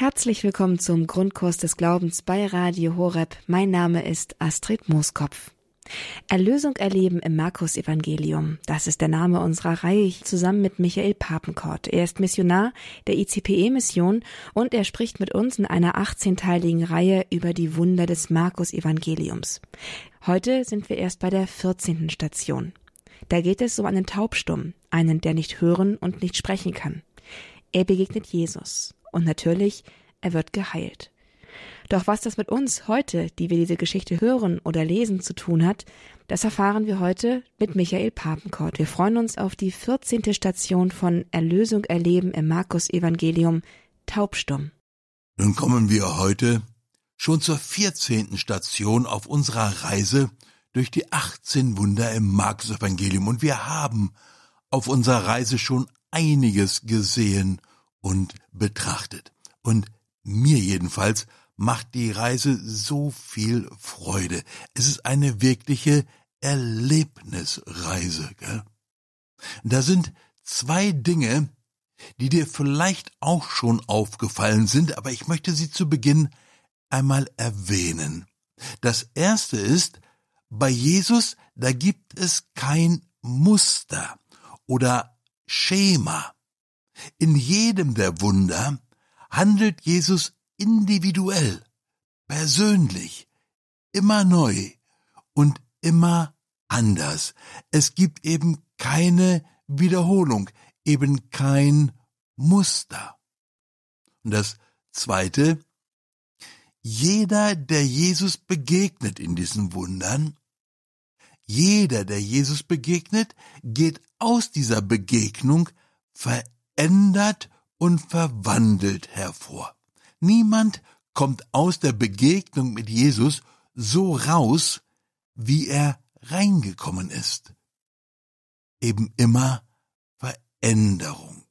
Herzlich willkommen zum Grundkurs des Glaubens bei Radio Horeb. Mein Name ist Astrid Mooskopf. Erlösung erleben im Markus Evangelium. Das ist der Name unserer Reihe zusammen mit Michael Papenkort. Er ist Missionar der ICPE Mission und er spricht mit uns in einer 18-teiligen Reihe über die Wunder des Markus Evangeliums. Heute sind wir erst bei der 14. Station. Da geht es um einen Taubstumm, einen, der nicht hören und nicht sprechen kann. Er begegnet Jesus und natürlich, er wird geheilt. Doch was das mit uns heute, die wir diese Geschichte hören oder lesen, zu tun hat, das erfahren wir heute mit Michael Papenkort. Wir freuen uns auf die 14. Station von Erlösung erleben im Markus Evangelium Taubstumm. Nun kommen wir heute schon zur 14. Station auf unserer Reise durch die 18 Wunder im Markus Evangelium und wir haben auf unserer Reise schon einiges gesehen und betrachtet. Und mir jedenfalls macht die Reise so viel Freude. Es ist eine wirkliche Erlebnisreise. Gell? Da sind zwei Dinge, die dir vielleicht auch schon aufgefallen sind, aber ich möchte sie zu Beginn einmal erwähnen. Das erste ist, bei Jesus, da gibt es kein Muster oder Schema. In jedem der Wunder handelt Jesus individuell, persönlich, immer neu und immer anders. Es gibt eben keine Wiederholung, eben kein Muster. Und das Zweite, jeder, der Jesus begegnet in diesen Wundern, jeder, der Jesus begegnet, geht aus dieser Begegnung verändert und verwandelt hervor. Niemand kommt aus der Begegnung mit Jesus so raus, wie er reingekommen ist. Eben immer Veränderung.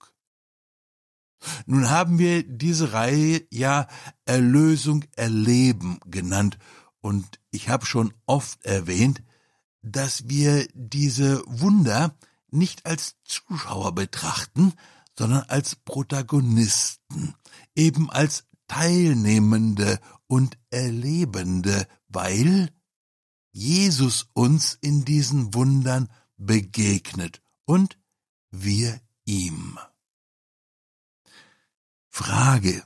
Nun haben wir diese Reihe ja Erlösung erleben genannt und ich habe schon oft erwähnt, dass wir diese Wunder nicht als Zuschauer betrachten, sondern als Protagonisten, eben als Teilnehmende und Erlebende, weil Jesus uns in diesen Wundern begegnet und wir ihm. Frage.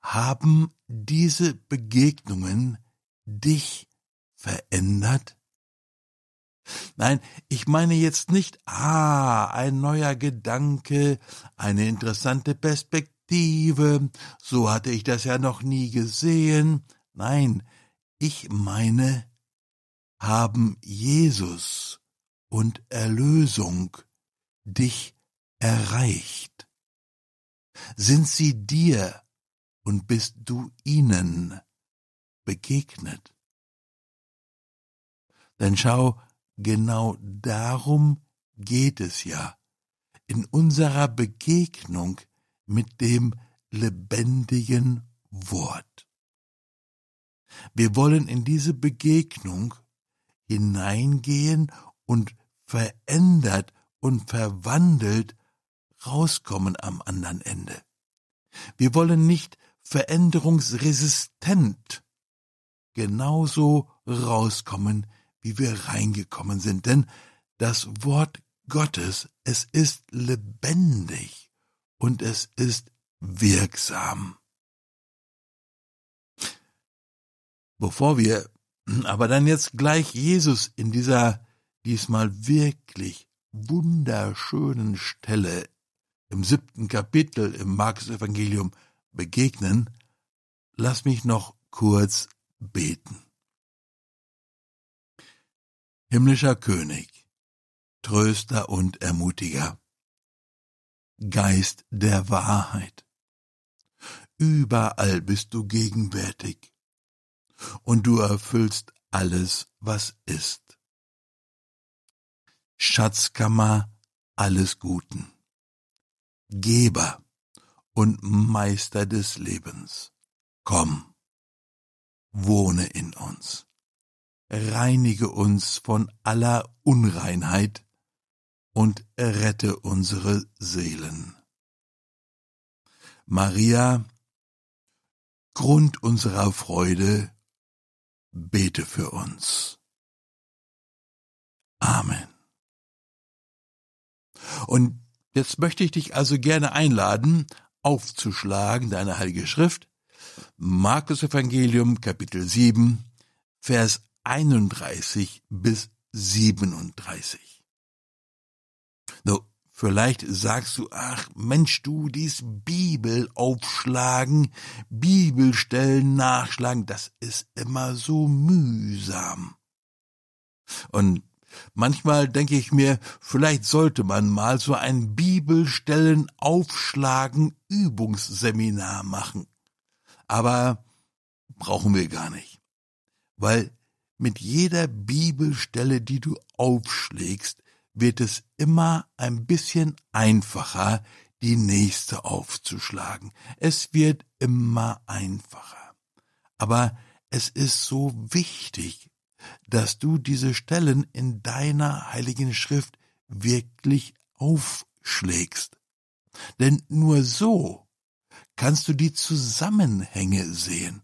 Haben diese Begegnungen dich verändert? Nein, ich meine jetzt nicht, ah, ein neuer Gedanke, eine interessante Perspektive, so hatte ich das ja noch nie gesehen. Nein, ich meine, haben Jesus und Erlösung dich erreicht? Sind sie dir und bist du ihnen begegnet? Denn schau, Genau darum geht es ja in unserer Begegnung mit dem lebendigen Wort. Wir wollen in diese Begegnung hineingehen und verändert und verwandelt rauskommen am anderen Ende. Wir wollen nicht veränderungsresistent genauso rauskommen, wie wir reingekommen sind, denn das Wort Gottes, es ist lebendig und es ist wirksam. Bevor wir aber dann jetzt gleich Jesus in dieser diesmal wirklich wunderschönen Stelle im siebten Kapitel im Markus Evangelium begegnen, lass mich noch kurz beten. Himmlischer König, Tröster und Ermutiger, Geist der Wahrheit, überall bist du gegenwärtig, und du erfüllst alles, was ist. Schatzkammer alles Guten, Geber und Meister des Lebens, komm, wohne in uns reinige uns von aller Unreinheit und errette unsere Seelen. Maria, Grund unserer Freude, bete für uns. Amen. Und jetzt möchte ich dich also gerne einladen, aufzuschlagen, deine Heilige Schrift, Markus Evangelium Kapitel 7, Vers 31 bis 37. No, vielleicht sagst du, ach Mensch, du, dies Bibel aufschlagen, Bibelstellen nachschlagen, das ist immer so mühsam. Und Manchmal denke ich mir, vielleicht sollte man mal so ein Bibelstellen aufschlagen Übungsseminar machen. Aber brauchen wir gar nicht. Weil mit jeder Bibelstelle, die du aufschlägst, wird es immer ein bisschen einfacher, die nächste aufzuschlagen. Es wird immer einfacher. Aber es ist so wichtig, dass du diese Stellen in deiner heiligen Schrift wirklich aufschlägst. Denn nur so kannst du die Zusammenhänge sehen.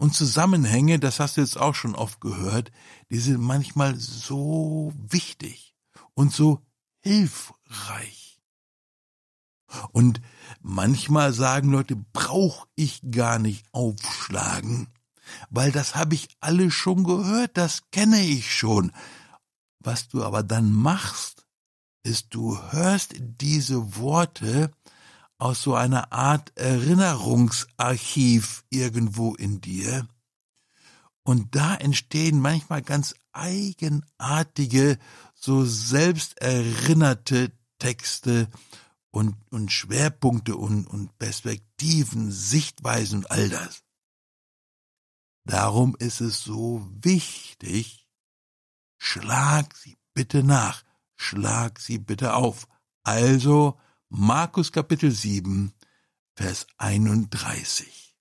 Und Zusammenhänge, das hast du jetzt auch schon oft gehört, die sind manchmal so wichtig und so hilfreich. Und manchmal sagen Leute, brauch ich gar nicht aufschlagen weil das habe ich alle schon gehört, das kenne ich schon. Was du aber dann machst, ist, du hörst diese Worte aus so einer Art Erinnerungsarchiv irgendwo in dir, und da entstehen manchmal ganz eigenartige, so selbsterinnerte Texte und, und Schwerpunkte und, und Perspektiven, Sichtweisen und all das. Darum ist es so wichtig, schlag sie bitte nach, schlag sie bitte auf. Also Markus Kapitel 7, Vers 31.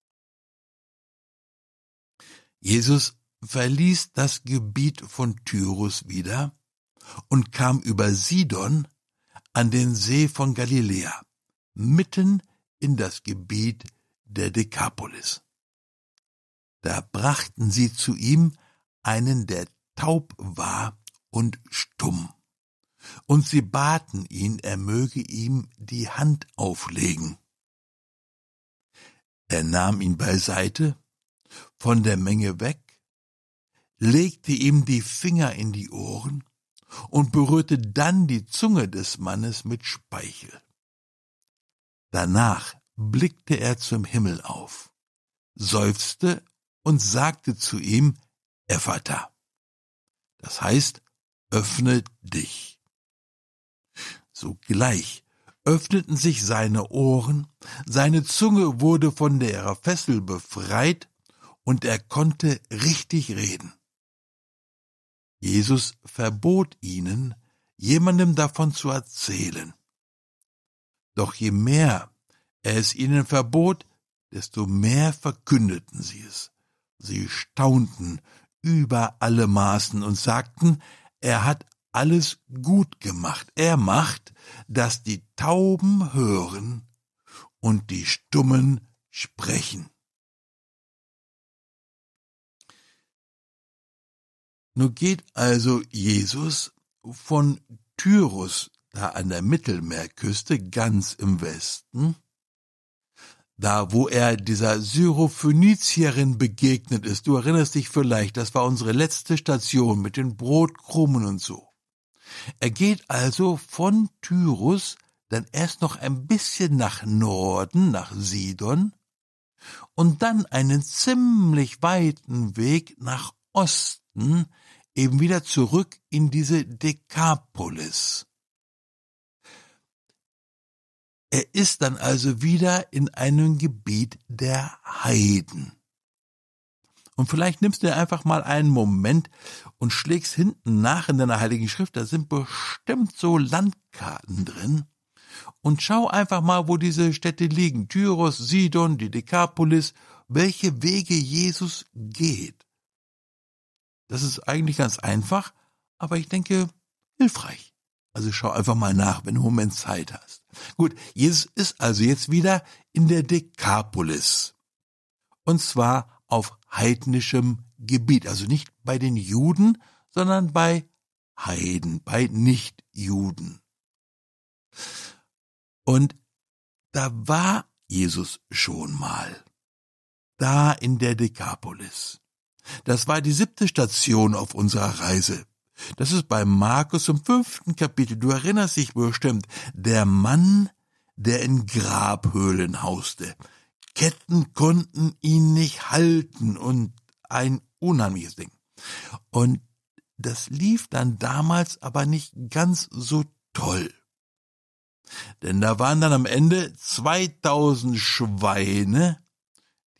Jesus verließ das Gebiet von Tyrus wieder und kam über Sidon an den See von Galiläa, mitten in das Gebiet der Dekapolis. Da brachten sie zu ihm einen, der taub war und stumm. Und sie baten ihn, er möge ihm die Hand auflegen. Er nahm ihn beiseite, von der Menge weg, legte ihm die Finger in die Ohren und berührte dann die Zunge des Mannes mit Speichel. Danach blickte er zum Himmel auf, seufzte und sagte zu ihm, Ephata. Das heißt, öffne dich. Sogleich öffneten sich seine Ohren, seine Zunge wurde von der Fessel befreit und er konnte richtig reden. Jesus verbot ihnen, jemandem davon zu erzählen. Doch je mehr er es ihnen verbot, desto mehr verkündeten sie es. Sie staunten über alle Maßen und sagten, er hat alles gut gemacht. Er macht, dass die Tauben hören und die Stummen sprechen. Nun geht also Jesus von Tyrus, da an der Mittelmeerküste ganz im Westen, da wo er dieser Syrophönizierin begegnet ist. Du erinnerst dich vielleicht, das war unsere letzte Station mit den Brotkrumen und so. Er geht also von Tyrus dann erst noch ein bisschen nach Norden, nach Sidon, und dann einen ziemlich weiten Weg nach Osten, eben wieder zurück in diese Dekapolis. Er ist dann also wieder in einem Gebiet der Heiden. Und vielleicht nimmst du einfach mal einen Moment und schlägst hinten nach in deiner Heiligen Schrift, da sind bestimmt so Landkarten drin. Und schau einfach mal, wo diese Städte liegen. Tyros, Sidon, die Dekapolis, welche Wege Jesus geht. Das ist eigentlich ganz einfach, aber ich denke hilfreich. Also schau einfach mal nach, wenn du einen Moment Zeit hast. Gut, Jesus ist also jetzt wieder in der Dekapolis. Und zwar auf heidnischem Gebiet. Also nicht bei den Juden, sondern bei Heiden, bei Nichtjuden. Und da war Jesus schon mal. Da in der Dekapolis. Das war die siebte Station auf unserer Reise. Das ist bei Markus im fünften Kapitel. Du erinnerst dich bestimmt. Der Mann, der in Grabhöhlen hauste. Ketten konnten ihn nicht halten und ein unheimliches Ding. Und das lief dann damals aber nicht ganz so toll. Denn da waren dann am Ende 2000 Schweine,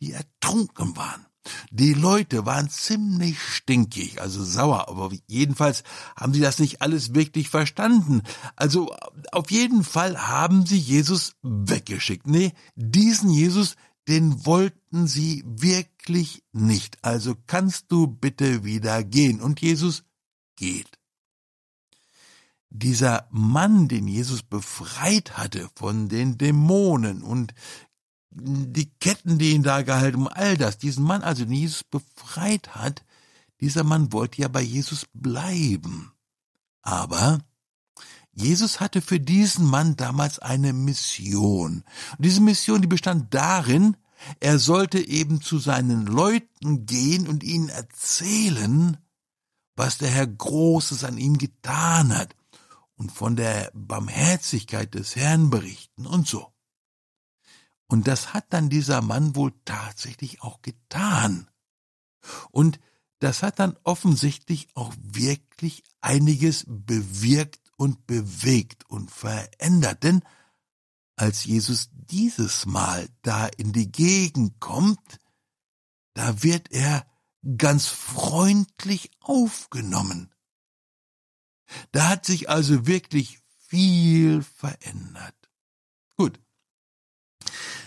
die ertrunken waren. Die Leute waren ziemlich stinkig, also sauer, aber jedenfalls haben sie das nicht alles wirklich verstanden. Also auf jeden Fall haben sie Jesus weggeschickt. Nee, diesen Jesus, den wollten sie wirklich nicht. Also kannst du bitte wieder gehen. Und Jesus geht. Dieser Mann, den Jesus befreit hatte von den Dämonen und die Ketten, die ihn da gehalten, um all das, diesen Mann, also den Jesus befreit hat, dieser Mann wollte ja bei Jesus bleiben. Aber Jesus hatte für diesen Mann damals eine Mission. Und diese Sion, die bestand darin, er sollte eben zu seinen Leuten gehen und ihnen erzählen, was der Herr Großes an ihm getan hat und von der Barmherzigkeit des Herrn berichten und so. Und das hat dann dieser Mann wohl tatsächlich auch getan. Und das hat dann offensichtlich auch wirklich einiges bewirkt und bewegt und verändert. Denn als Jesus dieses Mal da in die Gegend kommt, da wird er ganz freundlich aufgenommen. Da hat sich also wirklich viel verändert. Gut,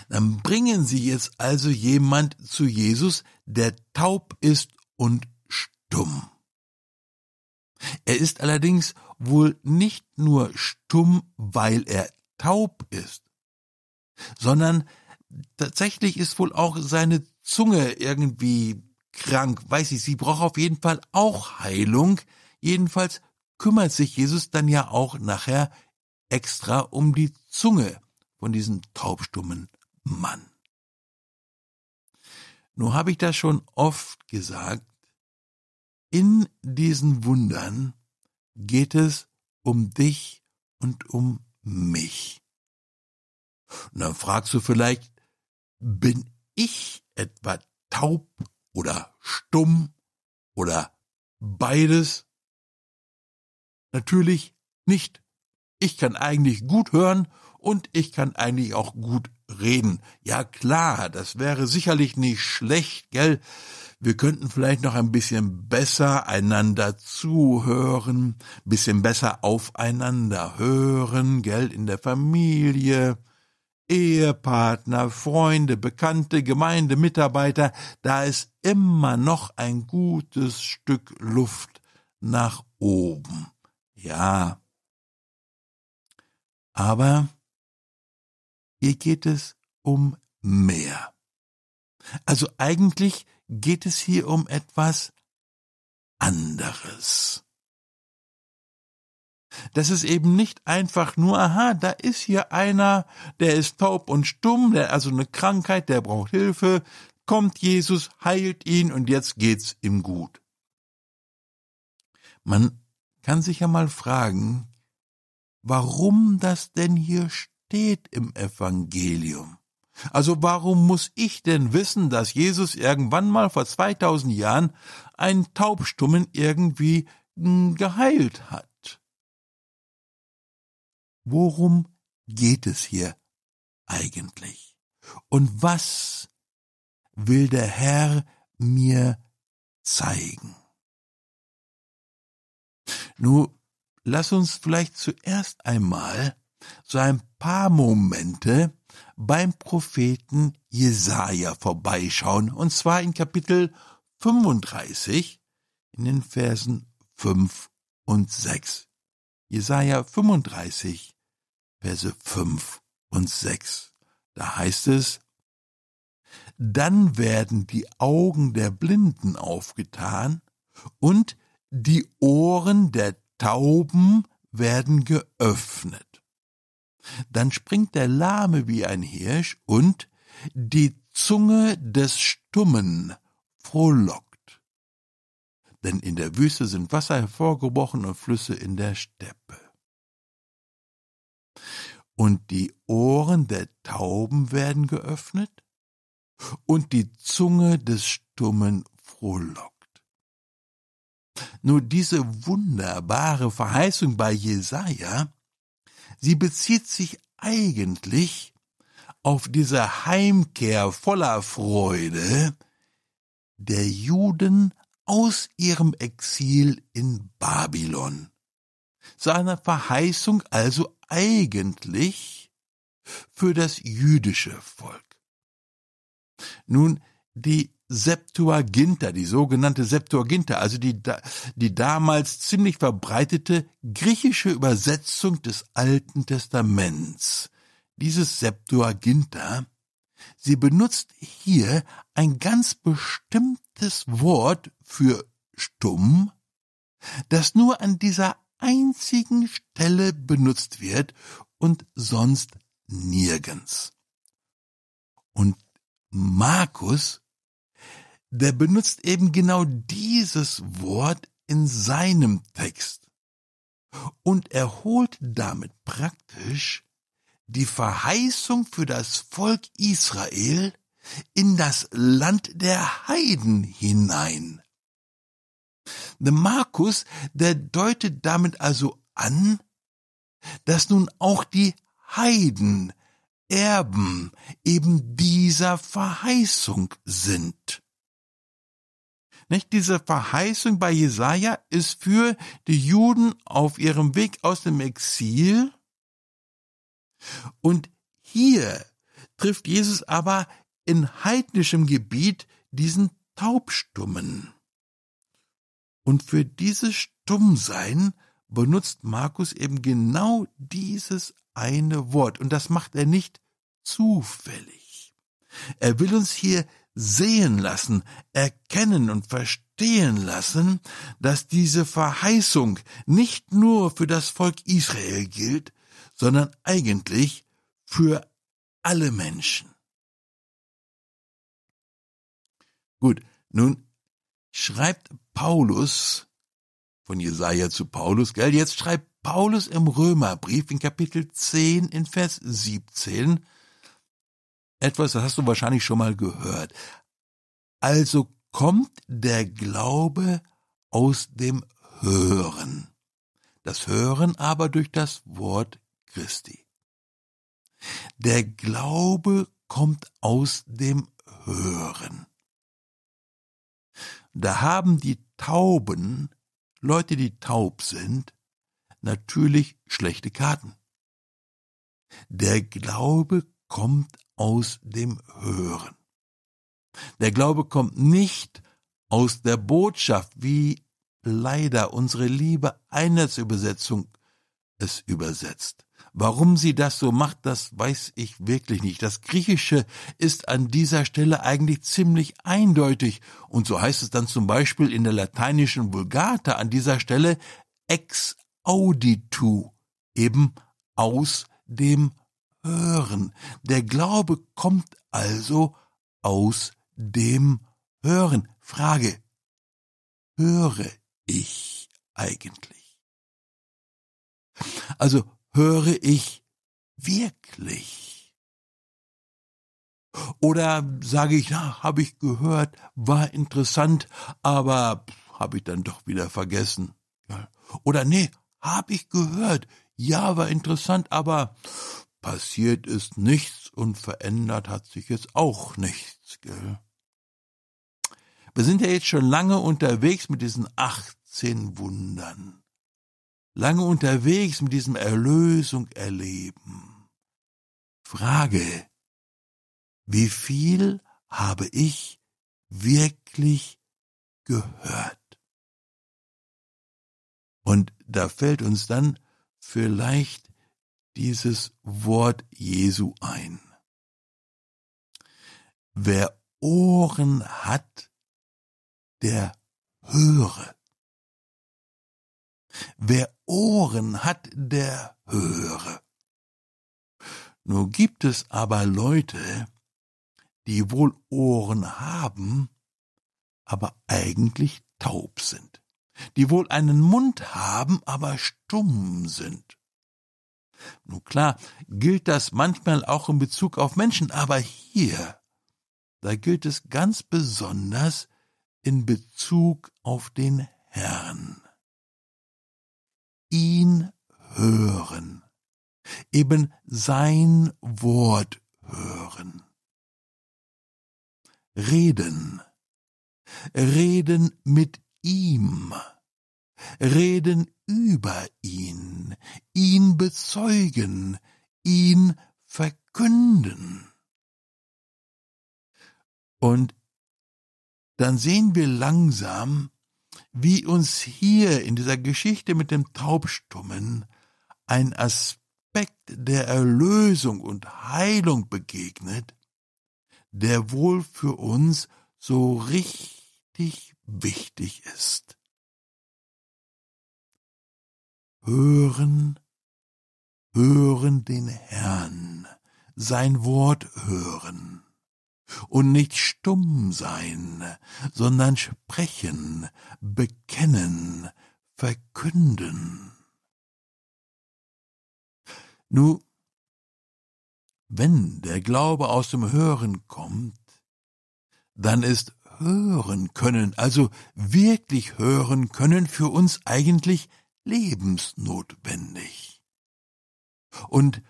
dann bringen Sie jetzt also jemand zu Jesus, der taub ist und stumm. Er ist allerdings wohl nicht nur stumm, weil er taub ist, sondern tatsächlich ist wohl auch seine Zunge irgendwie krank, weiß ich, sie braucht auf jeden Fall auch Heilung. Jedenfalls kümmert sich Jesus dann ja auch nachher extra um die Zunge von diesem taubstummen Mann. Nur habe ich das schon oft gesagt, in diesen Wundern geht es um dich und um mich. Und dann fragst du vielleicht, bin ich etwa taub oder stumm oder beides? Natürlich nicht. Ich kann eigentlich gut hören und ich kann eigentlich auch gut reden. Ja klar, das wäre sicherlich nicht schlecht, gell? Wir könnten vielleicht noch ein bisschen besser einander zuhören, bisschen besser aufeinander hören, gell, in der Familie, Ehepartner, Freunde, Bekannte, Gemeinde, Mitarbeiter, da ist immer noch ein gutes Stück Luft nach oben. Ja. Aber hier geht es um mehr. Also eigentlich geht es hier um etwas anderes. Das ist eben nicht einfach nur, aha, da ist hier einer, der ist taub und stumm, der also eine Krankheit, der braucht Hilfe, kommt Jesus, heilt ihn und jetzt geht's ihm gut. Man kann sich ja mal fragen, warum das denn hier steht steht im Evangelium. Also warum muss ich denn wissen, dass Jesus irgendwann mal vor 2000 Jahren einen Taubstummen irgendwie hm, geheilt hat? Worum geht es hier eigentlich? Und was will der Herr mir zeigen? Nun, lass uns vielleicht zuerst einmal so ein paar Momente beim Propheten Jesaja vorbeischauen, und zwar in Kapitel 35 in den Versen 5 und 6. Jesaja 35, Verse 5 und 6. Da heißt es, dann werden die Augen der Blinden aufgetan und die Ohren der Tauben werden geöffnet. Dann springt der Lahme wie ein Hirsch und die Zunge des Stummen frohlockt. Denn in der Wüste sind Wasser hervorgebrochen und Flüsse in der Steppe. Und die Ohren der Tauben werden geöffnet und die Zunge des Stummen frohlockt. Nur diese wunderbare Verheißung bei Jesaja, sie bezieht sich eigentlich auf diese Heimkehr voller Freude der Juden aus ihrem Exil in Babylon. Seine Verheißung also eigentlich für das jüdische Volk. Nun, die Septuaginta, die sogenannte Septuaginta, also die, die damals ziemlich verbreitete griechische Übersetzung des Alten Testaments. Dieses Septuaginta, sie benutzt hier ein ganz bestimmtes Wort für stumm, das nur an dieser einzigen Stelle benutzt wird und sonst nirgends. Und Markus der benutzt eben genau dieses Wort in seinem Text. Und er holt damit praktisch die Verheißung für das Volk Israel in das Land der Heiden hinein. Der Markus, der deutet damit also an, dass nun auch die Heiden Erben eben dieser Verheißung sind. Nicht? Diese Verheißung bei Jesaja ist für die Juden auf ihrem Weg aus dem Exil. Und hier trifft Jesus aber in heidnischem Gebiet diesen Taubstummen. Und für dieses Stummsein benutzt Markus eben genau dieses eine Wort. Und das macht er nicht zufällig. Er will uns hier sehen lassen, erkennen und verstehen lassen, dass diese Verheißung nicht nur für das Volk Israel gilt, sondern eigentlich für alle Menschen. Gut, nun schreibt Paulus von Jesaja zu Paulus, gell? Jetzt schreibt Paulus im Römerbrief in Kapitel 10 in Vers 17, etwas, das hast du wahrscheinlich schon mal gehört. Also kommt der Glaube aus dem Hören. Das Hören aber durch das Wort Christi. Der Glaube kommt aus dem Hören. Da haben die Tauben, Leute, die taub sind, natürlich schlechte Karten. Der Glaube kommt aus dem Hören. Der Glaube kommt nicht aus der Botschaft, wie leider unsere liebe Einheitsübersetzung es übersetzt. Warum sie das so macht, das weiß ich wirklich nicht. Das Griechische ist an dieser Stelle eigentlich ziemlich eindeutig. Und so heißt es dann zum Beispiel in der lateinischen Vulgata an dieser Stelle ex auditu, eben aus dem Hören. Der Glaube kommt also aus dem Hören. Frage, höre ich eigentlich? Also höre ich wirklich? Oder sage ich, ja, habe ich gehört, war interessant, aber habe ich dann doch wieder vergessen. Oder nee, habe ich gehört, ja, war interessant, aber passiert ist nichts und verändert hat sich jetzt auch nichts, gell? Wir sind ja jetzt schon lange unterwegs mit diesen 18 Wundern. Lange unterwegs mit diesem Erlösung erleben. Frage, wie viel habe ich wirklich gehört? Und da fällt uns dann vielleicht dieses Wort Jesu ein. Wer Ohren hat, der höre. Wer Ohren hat, der höre. Nur gibt es aber Leute, die wohl Ohren haben, aber eigentlich taub sind, die wohl einen Mund haben, aber stumm sind. Nun klar, gilt das manchmal auch in Bezug auf Menschen, aber hier, da gilt es ganz besonders in Bezug auf den Herrn. Ihn hören, eben sein Wort hören. Reden, reden mit ihm, reden über ihn, ihn bezeugen, ihn verkünden. Und dann sehen wir langsam, wie uns hier in dieser Geschichte mit dem Taubstummen ein Aspekt der Erlösung und Heilung begegnet, der wohl für uns so richtig wichtig ist. Hören, hören den Herrn, sein Wort hören und nicht stumm sein, sondern sprechen, bekennen, verkünden. Nu, wenn der Glaube aus dem Hören kommt, dann ist hören können, also wirklich hören können, für uns eigentlich lebensnotwendig. Und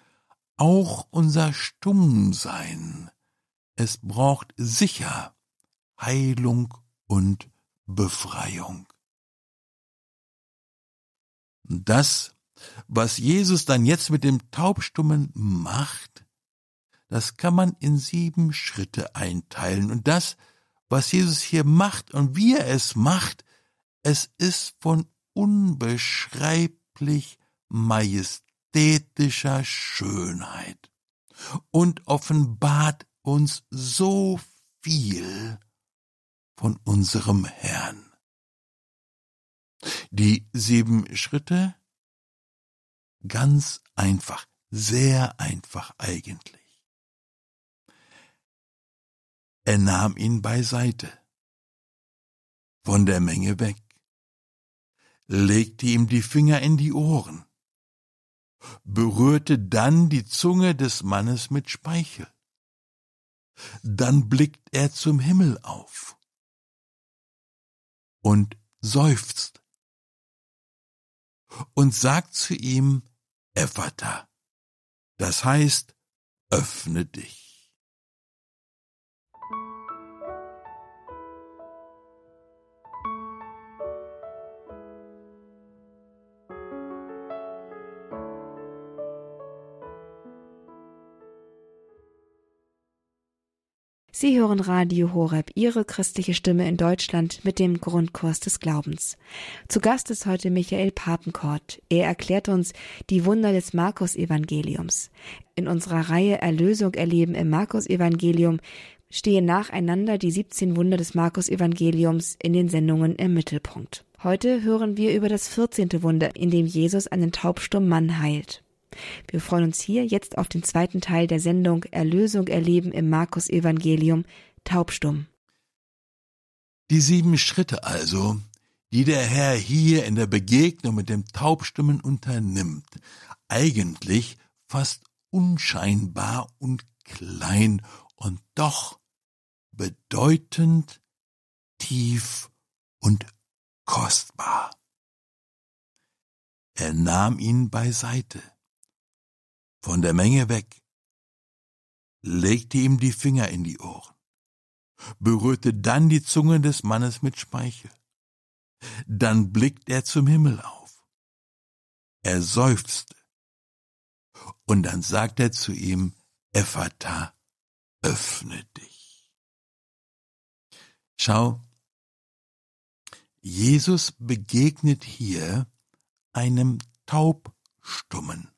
auch unser Stummsein es braucht sicher Heilung und Befreiung. Das, was Jesus dann jetzt mit dem Taubstummen macht, das kann man in sieben Schritte einteilen. Und das, was Jesus hier macht und wie er es macht, es ist von unbeschreiblich majestätischer Schönheit und offenbart uns so viel von unserem Herrn. Die sieben Schritte? Ganz einfach, sehr einfach eigentlich. Er nahm ihn beiseite, von der Menge weg, legte ihm die Finger in die Ohren, berührte dann die Zunge des Mannes mit Speichel, dann blickt er zum Himmel auf und seufzt und sagt zu ihm, Ephata, das heißt, öffne dich. Sie hören Radio Horeb, Ihre christliche Stimme in Deutschland mit dem Grundkurs des Glaubens. Zu Gast ist heute Michael Papenkort. Er erklärt uns die Wunder des Markus-Evangeliums. In unserer Reihe Erlösung erleben im Markus-Evangelium stehen nacheinander die 17 Wunder des Markus-Evangeliums in den Sendungen im Mittelpunkt. Heute hören wir über das 14. Wunder, in dem Jesus einen taubstummen Mann heilt. Wir freuen uns hier jetzt auf den zweiten Teil der Sendung Erlösung erleben im Markus Evangelium taubstumm. Die sieben Schritte also, die der Herr hier in der Begegnung mit dem Taubstummen unternimmt, eigentlich fast unscheinbar und klein und doch bedeutend, tief und kostbar. Er nahm ihn beiseite von der Menge weg, legte ihm die Finger in die Ohren, berührte dann die Zunge des Mannes mit Speichel. Dann blickt er zum Himmel auf. Er seufzte. Und dann sagt er zu ihm, Ephata, öffne dich. Schau, Jesus begegnet hier einem taub Taubstummen.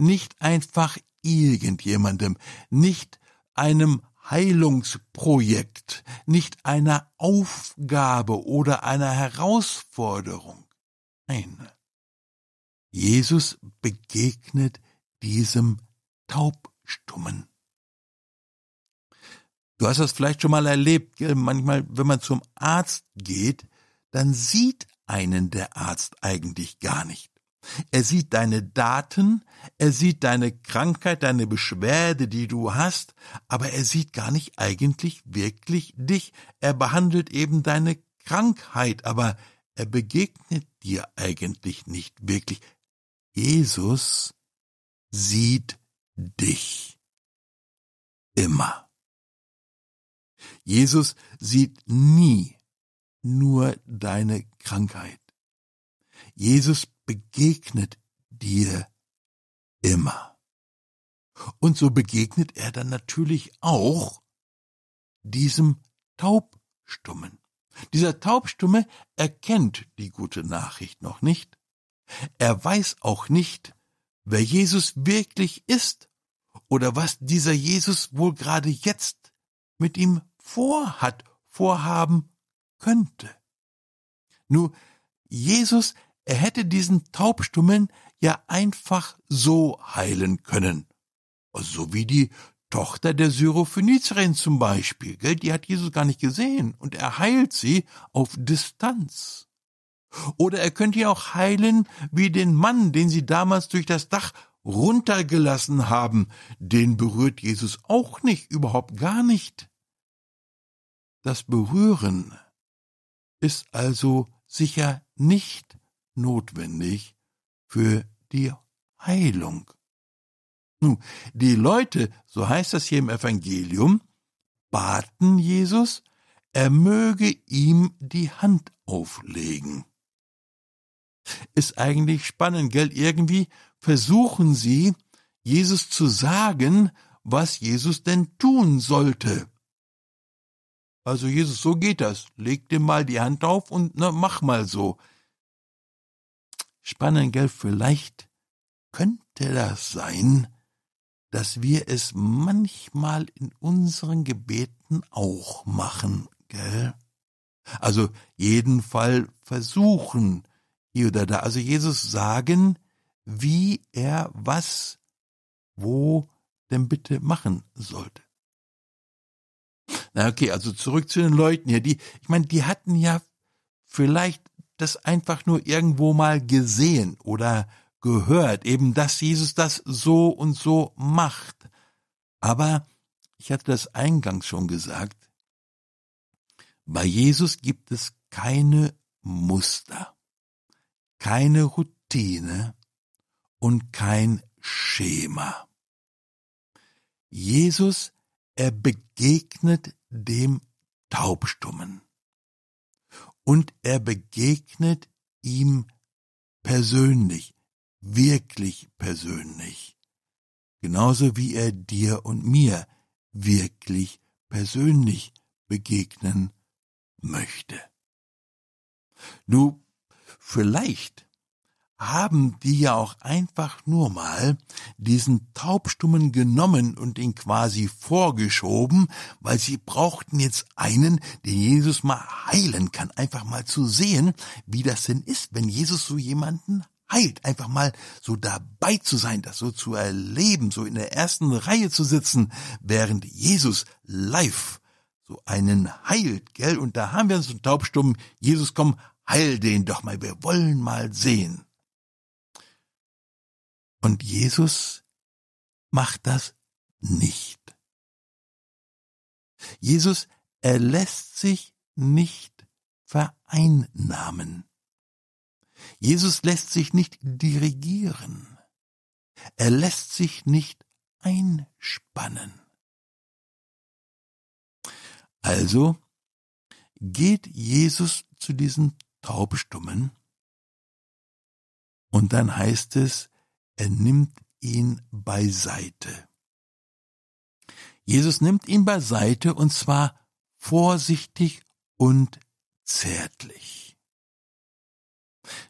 Nicht einfach irgendjemandem, nicht einem Heilungsprojekt, nicht einer Aufgabe oder einer Herausforderung. Nein. Jesus begegnet diesem Taubstummen. Du hast das vielleicht schon mal erlebt, gell? manchmal, wenn man zum Arzt geht, dann sieht einen der Arzt eigentlich gar nicht. Er sieht deine Daten, er sieht deine Krankheit, deine Beschwerde, die du hast, aber er sieht gar nicht eigentlich wirklich dich. Er behandelt eben deine Krankheit, aber er begegnet dir eigentlich nicht wirklich. Jesus sieht dich immer. Jesus sieht nie nur deine Krankheit. Jesus begegnet dir immer. Und so begegnet er dann natürlich auch diesem Taubstummen. Dieser Taubstumme erkennt die gute Nachricht noch nicht. Er weiß auch nicht, wer Jesus wirklich ist oder was dieser Jesus wohl gerade jetzt mit ihm vorhat, vorhaben könnte. Nur Jesus er hätte diesen Taubstummen ja einfach so heilen können. So wie die Tochter der Syrophönizerin zum Beispiel, gell? die hat Jesus gar nicht gesehen und er heilt sie auf Distanz. Oder er könnte ja auch heilen wie den Mann, den sie damals durch das Dach runtergelassen haben. Den berührt Jesus auch nicht, überhaupt gar nicht. Das Berühren ist also sicher nicht notwendig für die Heilung. Nun, die Leute, so heißt das hier im Evangelium, baten Jesus, er möge ihm die Hand auflegen. Ist eigentlich spannend, gell? Irgendwie versuchen sie, Jesus zu sagen, was Jesus denn tun sollte. Also Jesus, so geht das. Leg dir mal die Hand auf und na, mach mal so. Spannend, gell? Vielleicht könnte das sein, dass wir es manchmal in unseren Gebeten auch machen, gell? Also jeden Fall versuchen, hier oder da. Also Jesus sagen, wie er was, wo denn bitte machen sollte. Na okay, also zurück zu den Leuten hier. Die, ich meine, die hatten ja vielleicht das einfach nur irgendwo mal gesehen oder gehört, eben dass Jesus das so und so macht. Aber ich hatte das eingangs schon gesagt, bei Jesus gibt es keine Muster, keine Routine und kein Schema. Jesus, er begegnet dem Taubstummen und er begegnet ihm persönlich, wirklich persönlich, genauso wie er dir und mir wirklich persönlich begegnen möchte. Du, vielleicht haben die ja auch einfach nur mal diesen Taubstummen genommen und ihn quasi vorgeschoben, weil sie brauchten jetzt einen, den Jesus mal heilen kann, einfach mal zu sehen, wie das denn ist, wenn Jesus so jemanden heilt, einfach mal so dabei zu sein, das so zu erleben, so in der ersten Reihe zu sitzen, während Jesus live so einen heilt, gell? Und da haben wir so einen Taubstummen, Jesus komm, heil den doch mal, wir wollen mal sehen. Und Jesus macht das nicht. Jesus, er lässt sich nicht vereinnahmen. Jesus lässt sich nicht dirigieren. Er lässt sich nicht einspannen. Also geht Jesus zu diesen Taubstummen und dann heißt es, er nimmt ihn beiseite. Jesus nimmt ihn beiseite und zwar vorsichtig und zärtlich.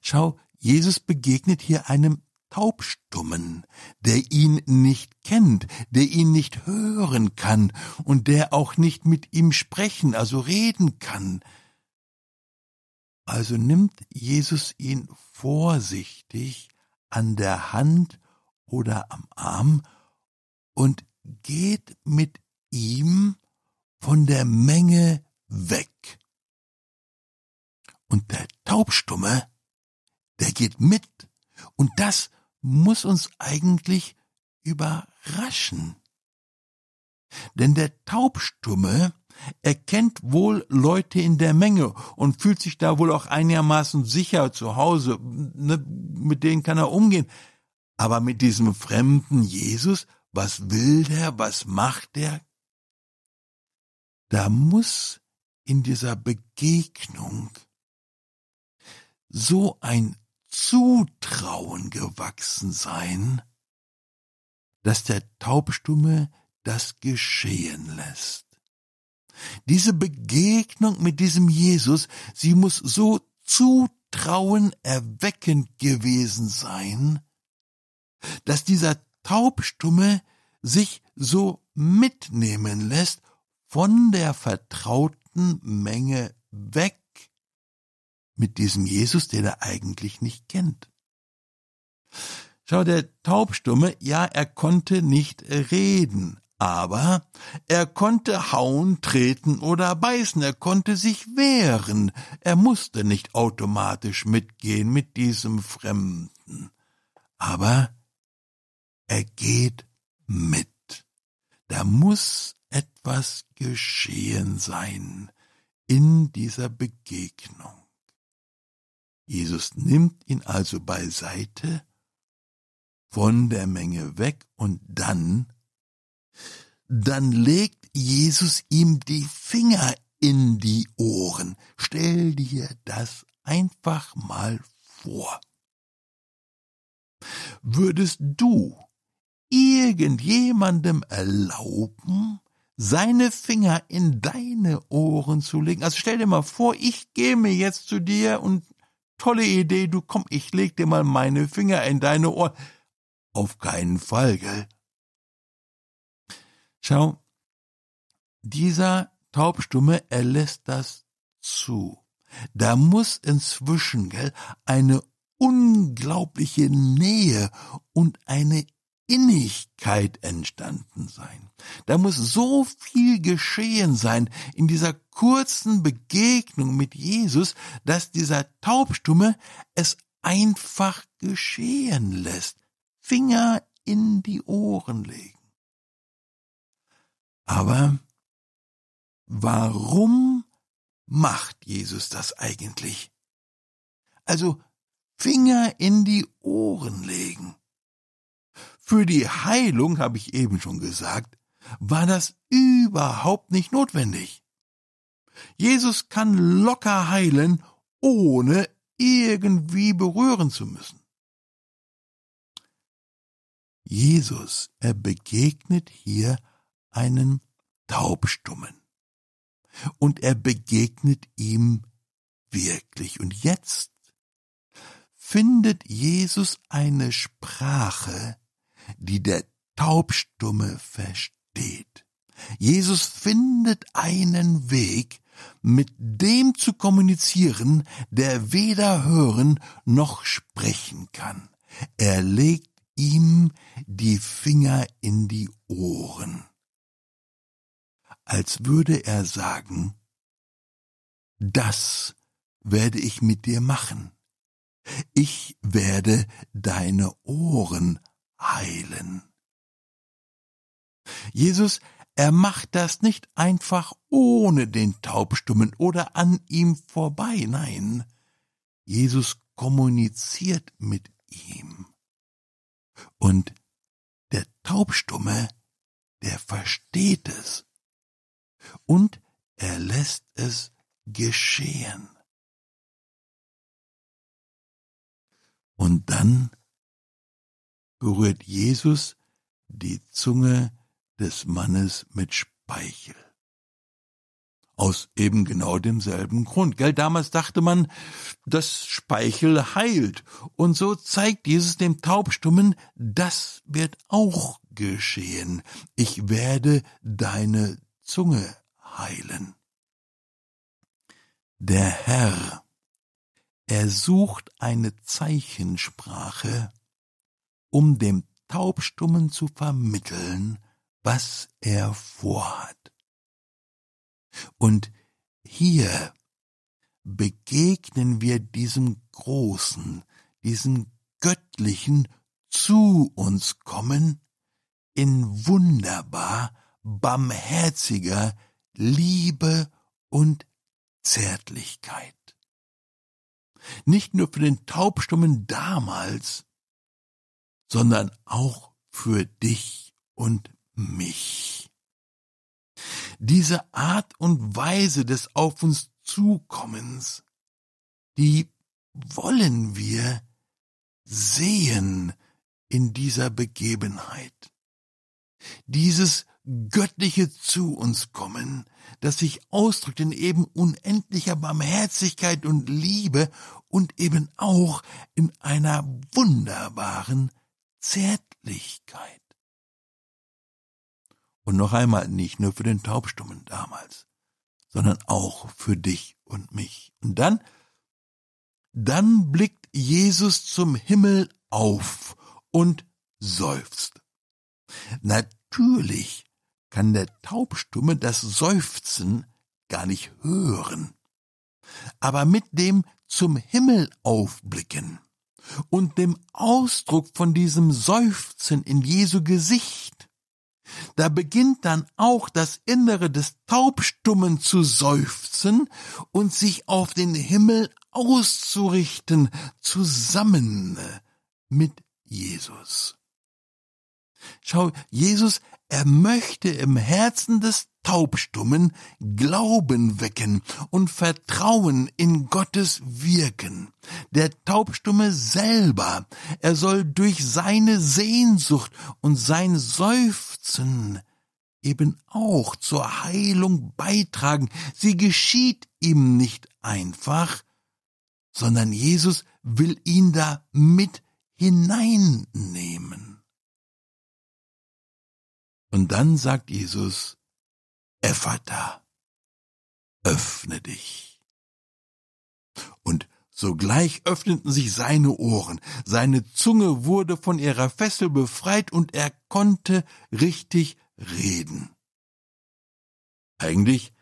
Schau, Jesus begegnet hier einem Taubstummen, der ihn nicht kennt, der ihn nicht hören kann und der auch nicht mit ihm sprechen, also reden kann. Also nimmt Jesus ihn vorsichtig an der Hand oder am Arm und geht mit ihm von der Menge weg. Und der Taubstumme, der geht mit. Und das muss uns eigentlich überraschen. Denn der Taubstumme erkennt wohl Leute in der Menge und fühlt sich da wohl auch einigermaßen sicher zu Hause, ne, mit denen kann er umgehen. Aber mit diesem fremden Jesus, was will der, was macht der? Da muss in dieser Begegnung so ein Zutrauen gewachsen sein, dass der Taubstumme das geschehen lässt. Diese Begegnung mit diesem Jesus, sie muss so Zutrauen erweckend gewesen sein, dass dieser Taubstumme sich so mitnehmen lässt von der vertrauten Menge weg mit diesem Jesus, den er eigentlich nicht kennt. Schau, der Taubstumme, ja, er konnte nicht reden, aber er konnte hauen, treten oder beißen, er konnte sich wehren, er musste nicht automatisch mitgehen mit diesem Fremden. Aber er geht mit. Da muss etwas geschehen sein in dieser Begegnung. Jesus nimmt ihn also beiseite, von der Menge weg und dann, dann legt Jesus ihm die Finger in die Ohren. Stell dir das einfach mal vor. Würdest du irgendjemandem erlauben, seine Finger in deine Ohren zu legen? Also stell dir mal vor, ich gehe mir jetzt zu dir und tolle Idee, du komm, ich leg dir mal meine Finger in deine Ohren. Auf keinen Fall, gell? Schau, dieser Taubstumme, er lässt das zu. Da muss inzwischen, gell, eine unglaubliche Nähe und eine Innigkeit entstanden sein. Da muss so viel geschehen sein in dieser kurzen Begegnung mit Jesus, dass dieser Taubstumme es einfach geschehen lässt. Finger in die Ohren legen. Aber warum macht Jesus das eigentlich? Also Finger in die Ohren legen. Für die Heilung, habe ich eben schon gesagt, war das überhaupt nicht notwendig. Jesus kann locker heilen, ohne irgendwie berühren zu müssen. Jesus, er begegnet hier einen Taubstummen. Und er begegnet ihm wirklich. Und jetzt findet Jesus eine Sprache, die der Taubstumme versteht. Jesus findet einen Weg, mit dem zu kommunizieren, der weder hören noch sprechen kann. Er legt ihm die Finger in die Ohren, als würde er sagen, das werde ich mit dir machen. Ich werde deine Ohren heilen. Jesus, er macht das nicht einfach ohne den Taubstummen oder an ihm vorbei, nein, Jesus kommuniziert mit ihm. Und der Taubstumme, der versteht es. Und er lässt es geschehen. Und dann berührt Jesus die Zunge des Mannes mit Speichel. Aus eben genau demselben Grund. Gell, damals dachte man, dass Speichel heilt. Und so zeigt Jesus dem Taubstummen, das wird auch geschehen. Ich werde deine Zunge heilen. Der Herr, er sucht eine Zeichensprache, um dem Taubstummen zu vermitteln, was er vorhat. Und hier begegnen wir diesem großen, diesem göttlichen zu uns kommen in wunderbar barmherziger Liebe und Zärtlichkeit. Nicht nur für den Taubstummen damals, sondern auch für dich und mich. Diese Art und Weise des auf uns Zukommens, die wollen wir sehen in dieser Begebenheit. Dieses göttliche zu uns kommen, das sich ausdrückt in eben unendlicher Barmherzigkeit und Liebe und eben auch in einer wunderbaren Zärtlichkeit. Und noch einmal, nicht nur für den Taubstummen damals, sondern auch für dich und mich. Und dann, dann blickt Jesus zum Himmel auf und seufzt. Natürlich kann der Taubstumme das Seufzen gar nicht hören. Aber mit dem zum Himmel aufblicken und dem Ausdruck von diesem Seufzen in Jesu Gesicht da beginnt dann auch das Innere des Taubstummen zu seufzen und sich auf den Himmel auszurichten, zusammen mit Jesus. Schau, Jesus, er möchte im Herzen des Taubstummen Glauben wecken und Vertrauen in Gottes Wirken. Der Taubstumme selber, er soll durch seine Sehnsucht und sein Seufzen eben auch zur Heilung beitragen. Sie geschieht ihm nicht einfach, sondern Jesus will ihn da mit hineinnehmen. Und dann sagt Jesus, Ephata, öffne dich. Und sogleich öffneten sich seine Ohren, seine Zunge wurde von ihrer Fessel befreit und er konnte richtig reden. Eigentlich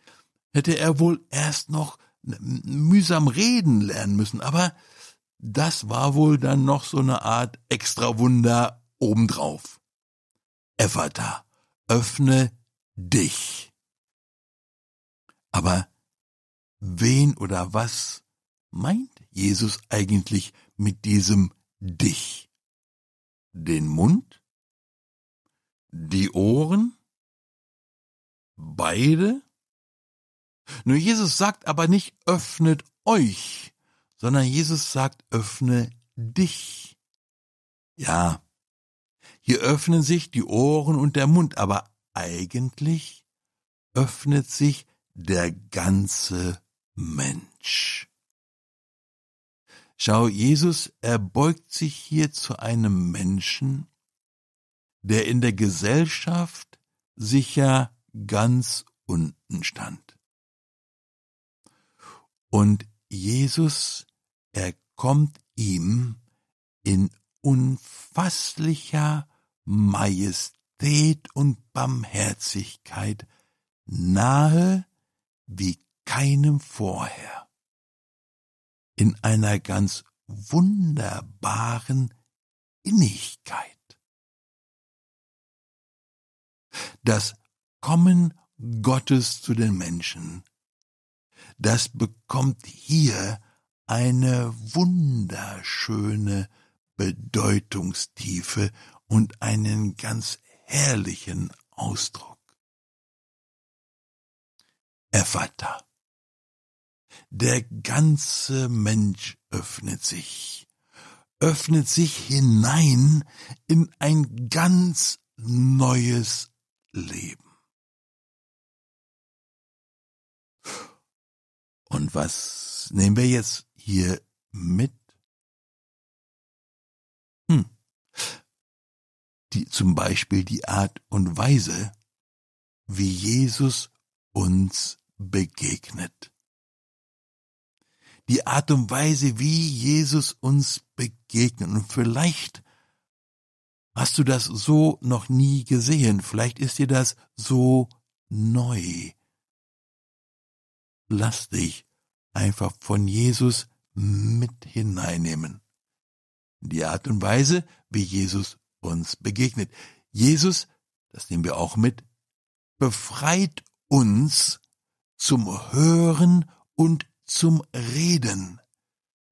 hätte er wohl erst noch mühsam reden lernen müssen, aber das war wohl dann noch so eine Art Extrawunder obendrauf. Ephata, öffne dich. Aber wen oder was meint Jesus eigentlich mit diesem dich? Den Mund? Die Ohren? Beide? Nur Jesus sagt aber nicht öffnet euch, sondern Jesus sagt öffne dich. Ja, hier öffnen sich die Ohren und der Mund, aber eigentlich öffnet sich der ganze Mensch. Schau, Jesus erbeugt sich hier zu einem Menschen, der in der Gesellschaft sicher ganz unten stand. Und Jesus, er kommt ihm in unfasslicher Majestät und Barmherzigkeit nahe wie keinem vorher. In einer ganz wunderbaren Innigkeit. Das Kommen Gottes zu den Menschen, das bekommt hier eine wunderschöne Bedeutungstiefe und einen ganz herrlichen Ausdruck. Ephata. Der ganze Mensch öffnet sich, öffnet sich hinein in ein ganz neues Leben. Und was nehmen wir jetzt hier mit? Hm. Die, zum Beispiel die Art und Weise, wie Jesus uns begegnet. Die Art und Weise, wie Jesus uns begegnet. Und vielleicht hast du das so noch nie gesehen. Vielleicht ist dir das so neu. Lass dich einfach von Jesus mit hineinnehmen. Die Art und Weise, wie Jesus uns begegnet. Jesus, das nehmen wir auch mit, befreit uns zum Hören und zum Reden.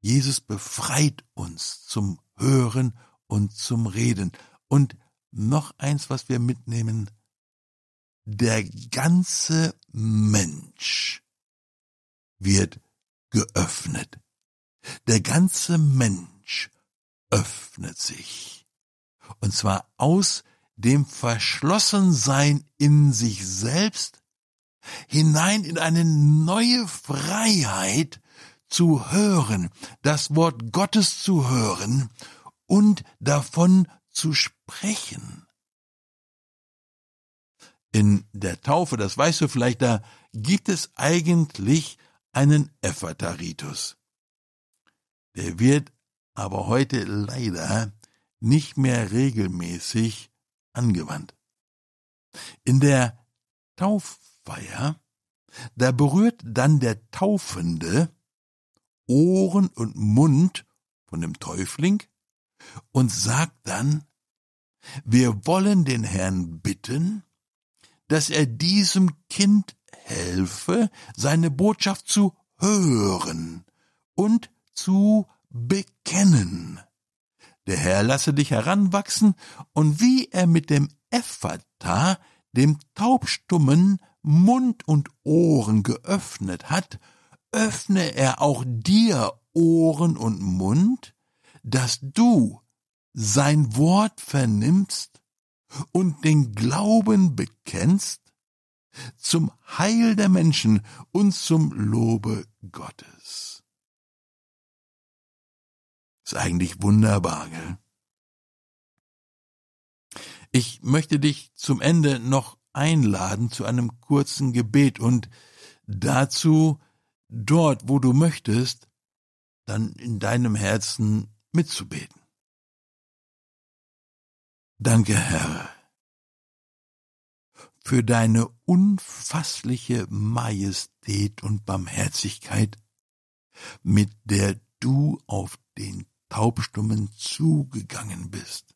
Jesus befreit uns zum Hören und zum Reden. Und noch eins, was wir mitnehmen, der ganze Mensch wird geöffnet. Der ganze Mensch öffnet sich. Und zwar aus dem Verschlossensein in sich selbst hinein in eine neue Freiheit zu hören, das Wort Gottes zu hören und davon zu sprechen. In der Taufe, das weißt du vielleicht, da gibt es eigentlich einen Ephataritus. Der wird aber heute leider nicht mehr regelmäßig angewandt. In der Tauffeier, da berührt dann der Taufende Ohren und Mund von dem Täufling und sagt dann, wir wollen den Herrn bitten, dass er diesem Kind helfe, seine Botschaft zu hören und zu bekennen. Der Herr lasse dich heranwachsen, und wie er mit dem Ephata, dem Taubstummen, Mund und Ohren geöffnet hat, öffne er auch dir Ohren und Mund, dass du sein Wort vernimmst und den Glauben bekennst zum Heil der Menschen und zum Lobe Gottes. Ist eigentlich wunderbar, gell? Ich möchte dich zum Ende noch einladen zu einem kurzen Gebet und dazu dort, wo du möchtest, dann in deinem Herzen mitzubeten. Danke, Herr, für deine unfassliche Majestät und Barmherzigkeit, mit der du auf den Taubstummen zugegangen bist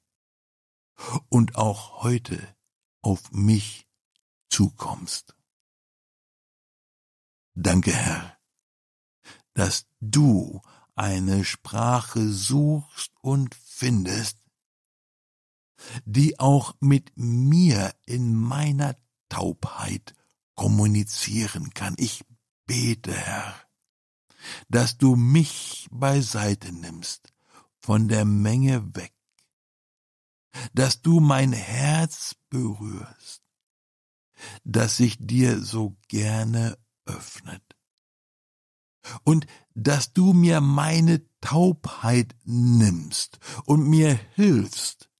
und auch heute auf mich zukommst. Danke, Herr, dass du eine Sprache suchst und findest, die auch mit mir in meiner Taubheit kommunizieren kann. Ich bete, Herr, dass du mich beiseite nimmst, von der Menge weg, dass du mein Herz berührst, das sich dir so gerne öffnet und dass du mir meine Taubheit nimmst und mir hilfst,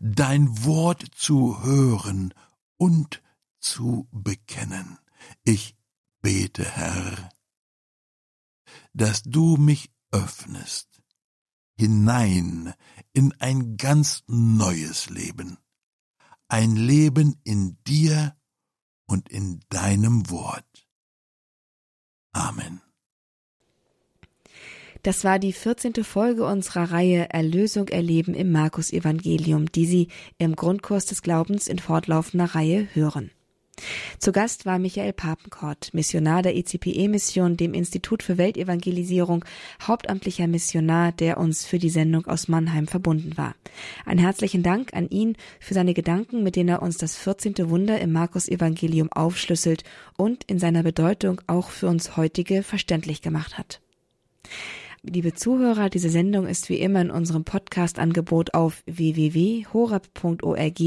dein Wort zu hören und zu bekennen. Ich bete, Herr, dass du mich öffnest hinein in ein ganz neues Leben, ein Leben in dir und in deinem Wort. Amen. Das war die 14. Folge unserer Reihe Erlösung erleben im Markus Evangelium, die Sie im Grundkurs des Glaubens in fortlaufender Reihe hören. Zu Gast war Michael Papenkort, Missionar der ECPE-Mission, dem Institut für Weltevangelisierung, hauptamtlicher Missionar, der uns für die Sendung aus Mannheim verbunden war. Ein herzlichen Dank an ihn für seine Gedanken, mit denen er uns das 14. Wunder im Markus-Evangelium aufschlüsselt und in seiner Bedeutung auch für uns heutige verständlich gemacht hat. Liebe Zuhörer, diese Sendung ist wie immer in unserem Podcast-Angebot auf www.horeb.org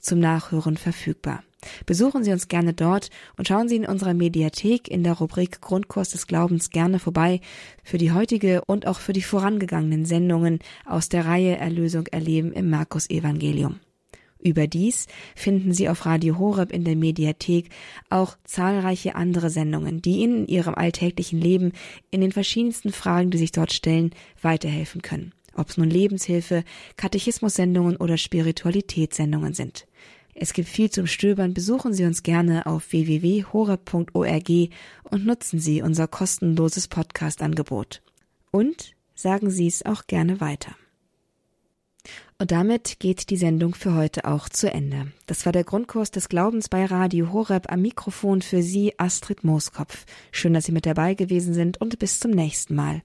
zum Nachhören verfügbar. Besuchen Sie uns gerne dort und schauen Sie in unserer Mediathek in der Rubrik Grundkurs des Glaubens gerne vorbei für die heutige und auch für die vorangegangenen Sendungen aus der Reihe Erlösung erleben im Markus Evangelium. Überdies finden Sie auf Radio Horeb in der Mediathek auch zahlreiche andere Sendungen, die Ihnen in Ihrem alltäglichen Leben in den verschiedensten Fragen, die sich dort stellen, weiterhelfen können. Ob es nun Lebenshilfe, Katechismussendungen oder Spiritualitätssendungen sind. Es gibt viel zum Stöbern. Besuchen Sie uns gerne auf www.horeb.org und nutzen Sie unser kostenloses Podcast-Angebot. Und sagen Sie es auch gerne weiter. Und damit geht die Sendung für heute auch zu Ende. Das war der Grundkurs des Glaubens bei Radio Horeb am Mikrofon für Sie, Astrid Mooskopf. Schön, dass Sie mit dabei gewesen sind und bis zum nächsten Mal.